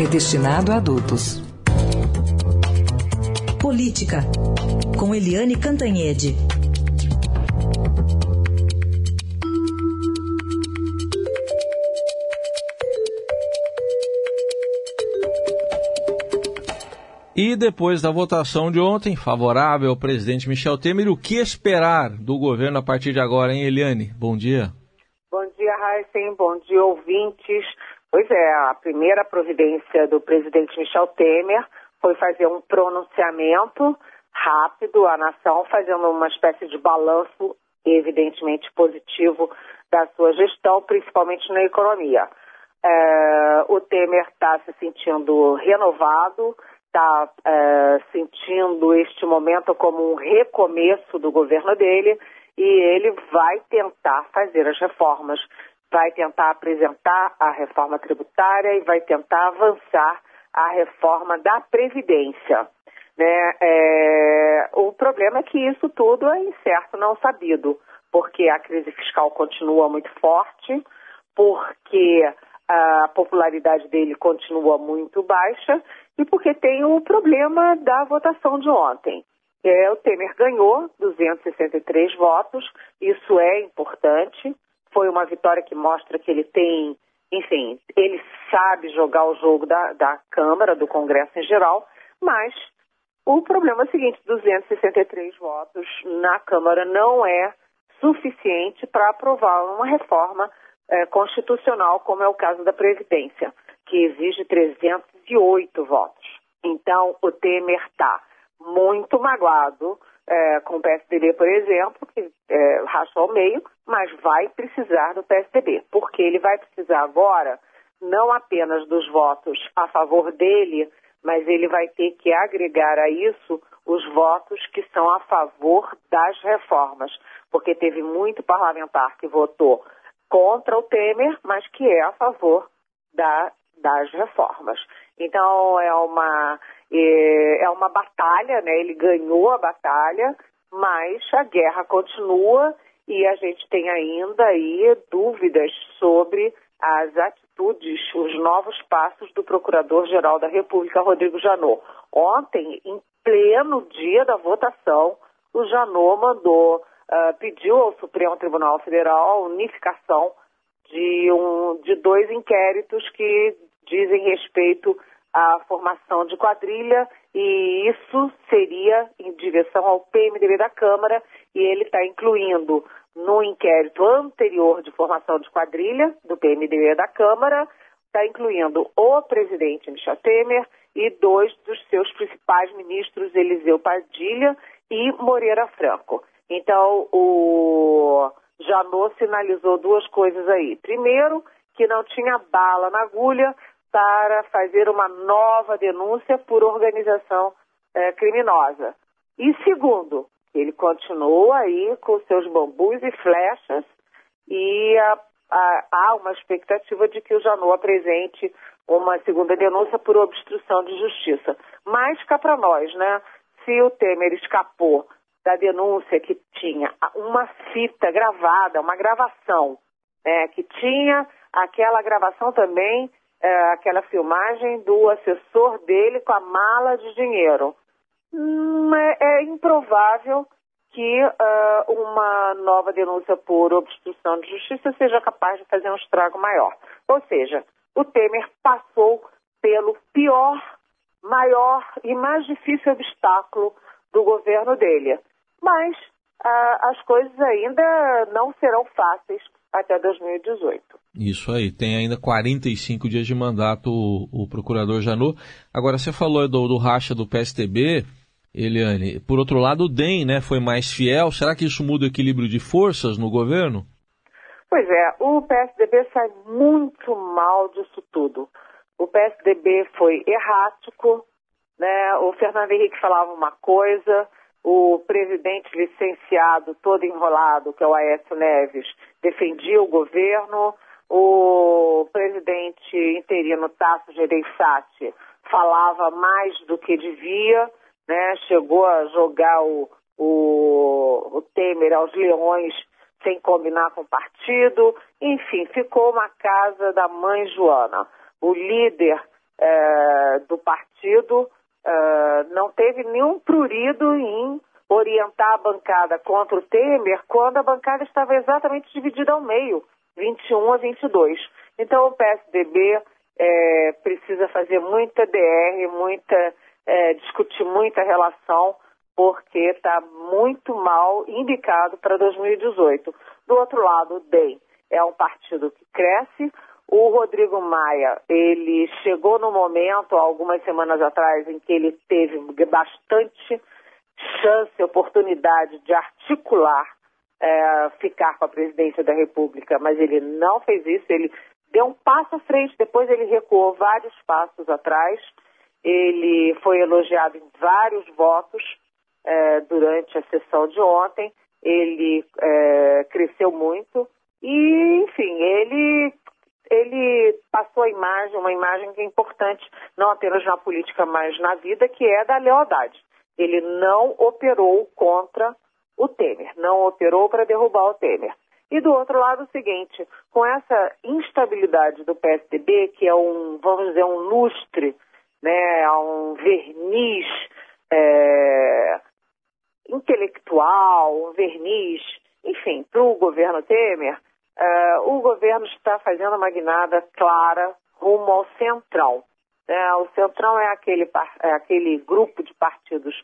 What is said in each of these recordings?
é destinado a adultos. Política, com Eliane Cantanhede. E depois da votação de ontem, favorável ao presidente Michel Temer, o que esperar do governo a partir de agora, hein, Eliane? Bom dia. Bom dia, Heisen. Bom dia, ouvintes. Pois é, a primeira providência do presidente Michel Temer foi fazer um pronunciamento rápido à nação, fazendo uma espécie de balanço, evidentemente positivo, da sua gestão, principalmente na economia. É, o Temer está se sentindo renovado, está é, sentindo este momento como um recomeço do governo dele e ele vai tentar fazer as reformas vai tentar apresentar a reforma tributária e vai tentar avançar a reforma da Previdência. Né? É, o problema é que isso tudo é incerto, não sabido, porque a crise fiscal continua muito forte, porque a popularidade dele continua muito baixa e porque tem o problema da votação de ontem. É, o Temer ganhou 263 votos, isso é importante, foi uma vitória que mostra que ele tem, enfim, ele sabe jogar o jogo da, da Câmara, do Congresso em geral, mas o problema é o seguinte: 263 votos na Câmara não é suficiente para aprovar uma reforma é, constitucional, como é o caso da Previdência, que exige 308 votos. Então, o Temer está muito magoado é, com o PSDB, por exemplo, que é, rachou ao meio, mas vai precisar do PSDB, porque ele vai precisar agora não apenas dos votos a favor dele, mas ele vai ter que agregar a isso os votos que são a favor das reformas, porque teve muito parlamentar que votou contra o Temer, mas que é a favor da, das reformas. Então é uma é, é uma batalha, né? Ele ganhou a batalha, mas a guerra continua e a gente tem ainda aí dúvidas sobre as atitudes, os novos passos do Procurador-Geral da República, Rodrigo Janot. Ontem, em pleno dia da votação, o Janot mandou, uh, pediu ao Supremo Tribunal Federal unificação de, um, de dois inquéritos que dizem respeito à formação de quadrilha e isso seria em direção ao PMDB da Câmara e ele está incluindo no inquérito anterior de formação de quadrilha do PMDB da Câmara, está incluindo o presidente Michel Temer e dois dos seus principais ministros, Eliseu Padilha e Moreira Franco. Então, o Janot sinalizou duas coisas aí. Primeiro, que não tinha bala na agulha para fazer uma nova denúncia por organização é, criminosa. E segundo, ele continua aí com seus bambus e flechas e há uma expectativa de que o Janot apresente uma segunda denúncia por obstrução de justiça. Mas cá para nós, né? Se o Temer escapou da denúncia que tinha uma fita gravada, uma gravação, né, que tinha aquela gravação também, é, aquela filmagem do assessor dele com a mala de dinheiro. Hum, é, é, improvável que uh, uma nova denúncia por obstrução de justiça seja capaz de fazer um estrago maior. Ou seja, o Temer passou pelo pior, maior e mais difícil obstáculo do governo dele. Mas uh, as coisas ainda não serão fáceis até 2018. Isso aí, tem ainda 45 dias de mandato o, o procurador Janot. Agora, você falou do, do racha do PSTB, Eliane. Por outro lado, o DEM né, foi mais fiel. Será que isso muda o equilíbrio de forças no governo? Pois é, o PSDB sai muito mal disso tudo. o PSDB foi errático, né? O Fernando Henrique falava uma coisa, o presidente licenciado, todo enrolado, que é o Aécio Neves, defendia o governo, o presidente interino Tasso Gereissati falava mais do que devia, né? chegou a jogar o, o, o Temer aos leões sem combinar com o partido, enfim, ficou uma casa da mãe Joana. O líder é, do partido é, não teve nenhum prurido em orientar a bancada contra o Temer quando a bancada estava exatamente dividida ao meio, 21 a 22. Então o PSDB é, precisa fazer muita DR, muita é, discutir muita relação, porque está muito mal indicado para 2018. Do outro lado, o DEM é um partido que cresce. O Rodrigo Maia, ele chegou no momento, algumas semanas atrás, em que ele teve bastante chance, oportunidade de articular, é, ficar com a presidência da República, mas ele não fez isso, ele deu um passo à frente, depois ele recuou vários passos atrás, ele foi elogiado em vários votos é, durante a sessão de ontem, ele é, cresceu muito. E, enfim, ele ele passou a imagem, uma imagem que é importante, não apenas na política, mas na vida, que é da lealdade. Ele não operou contra o Temer, não operou para derrubar o Temer. E do outro lado, o seguinte: com essa instabilidade do PSDB, que é um, vamos dizer, um lustre, né, um verniz é, intelectual, um verniz, enfim, para o governo Temer, é, o governo está fazendo uma guinada clara rumo ao central. É, o Centrão é aquele, é aquele grupo de partidos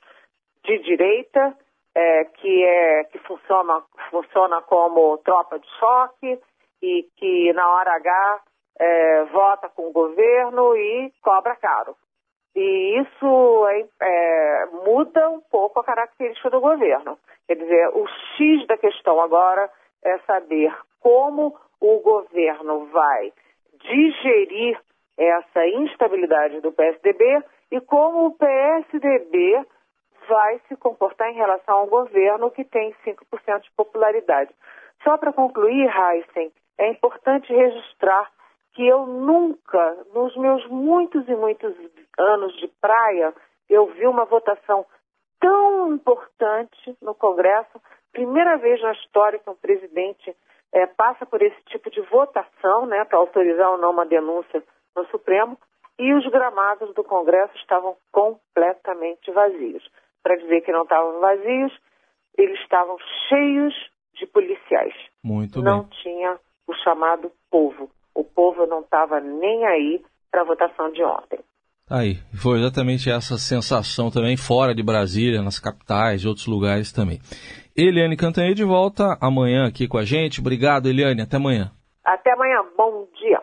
de direita é, que, é, que funciona, funciona como tropa de choque e que na hora H é, vota com o governo e cobra caro. E isso é, é, muda um pouco a característica do governo. Quer dizer, o X da questão agora é saber como o governo vai digerir essa instabilidade do PSDB e como o PSDB vai se comportar em relação ao governo que tem 5% de popularidade. Só para concluir, Heisen, é importante registrar que eu nunca, nos meus muitos e muitos anos de praia, eu vi uma votação tão importante no Congresso. Primeira vez na história que um presidente é, passa por esse tipo de votação, né, para autorizar ou não uma denúncia no Supremo, e os gramados do Congresso estavam completamente vazios. Para dizer que não estavam vazios, eles estavam cheios de policiais. Muito não bem. tinha o chamado povo. O povo não estava nem aí para a votação de ontem. Aí, foi exatamente essa sensação também fora de Brasília, nas capitais e outros lugares também. Eliane Cantanhede volta amanhã aqui com a gente. Obrigado, Eliane. Até amanhã. Até amanhã. Bom dia.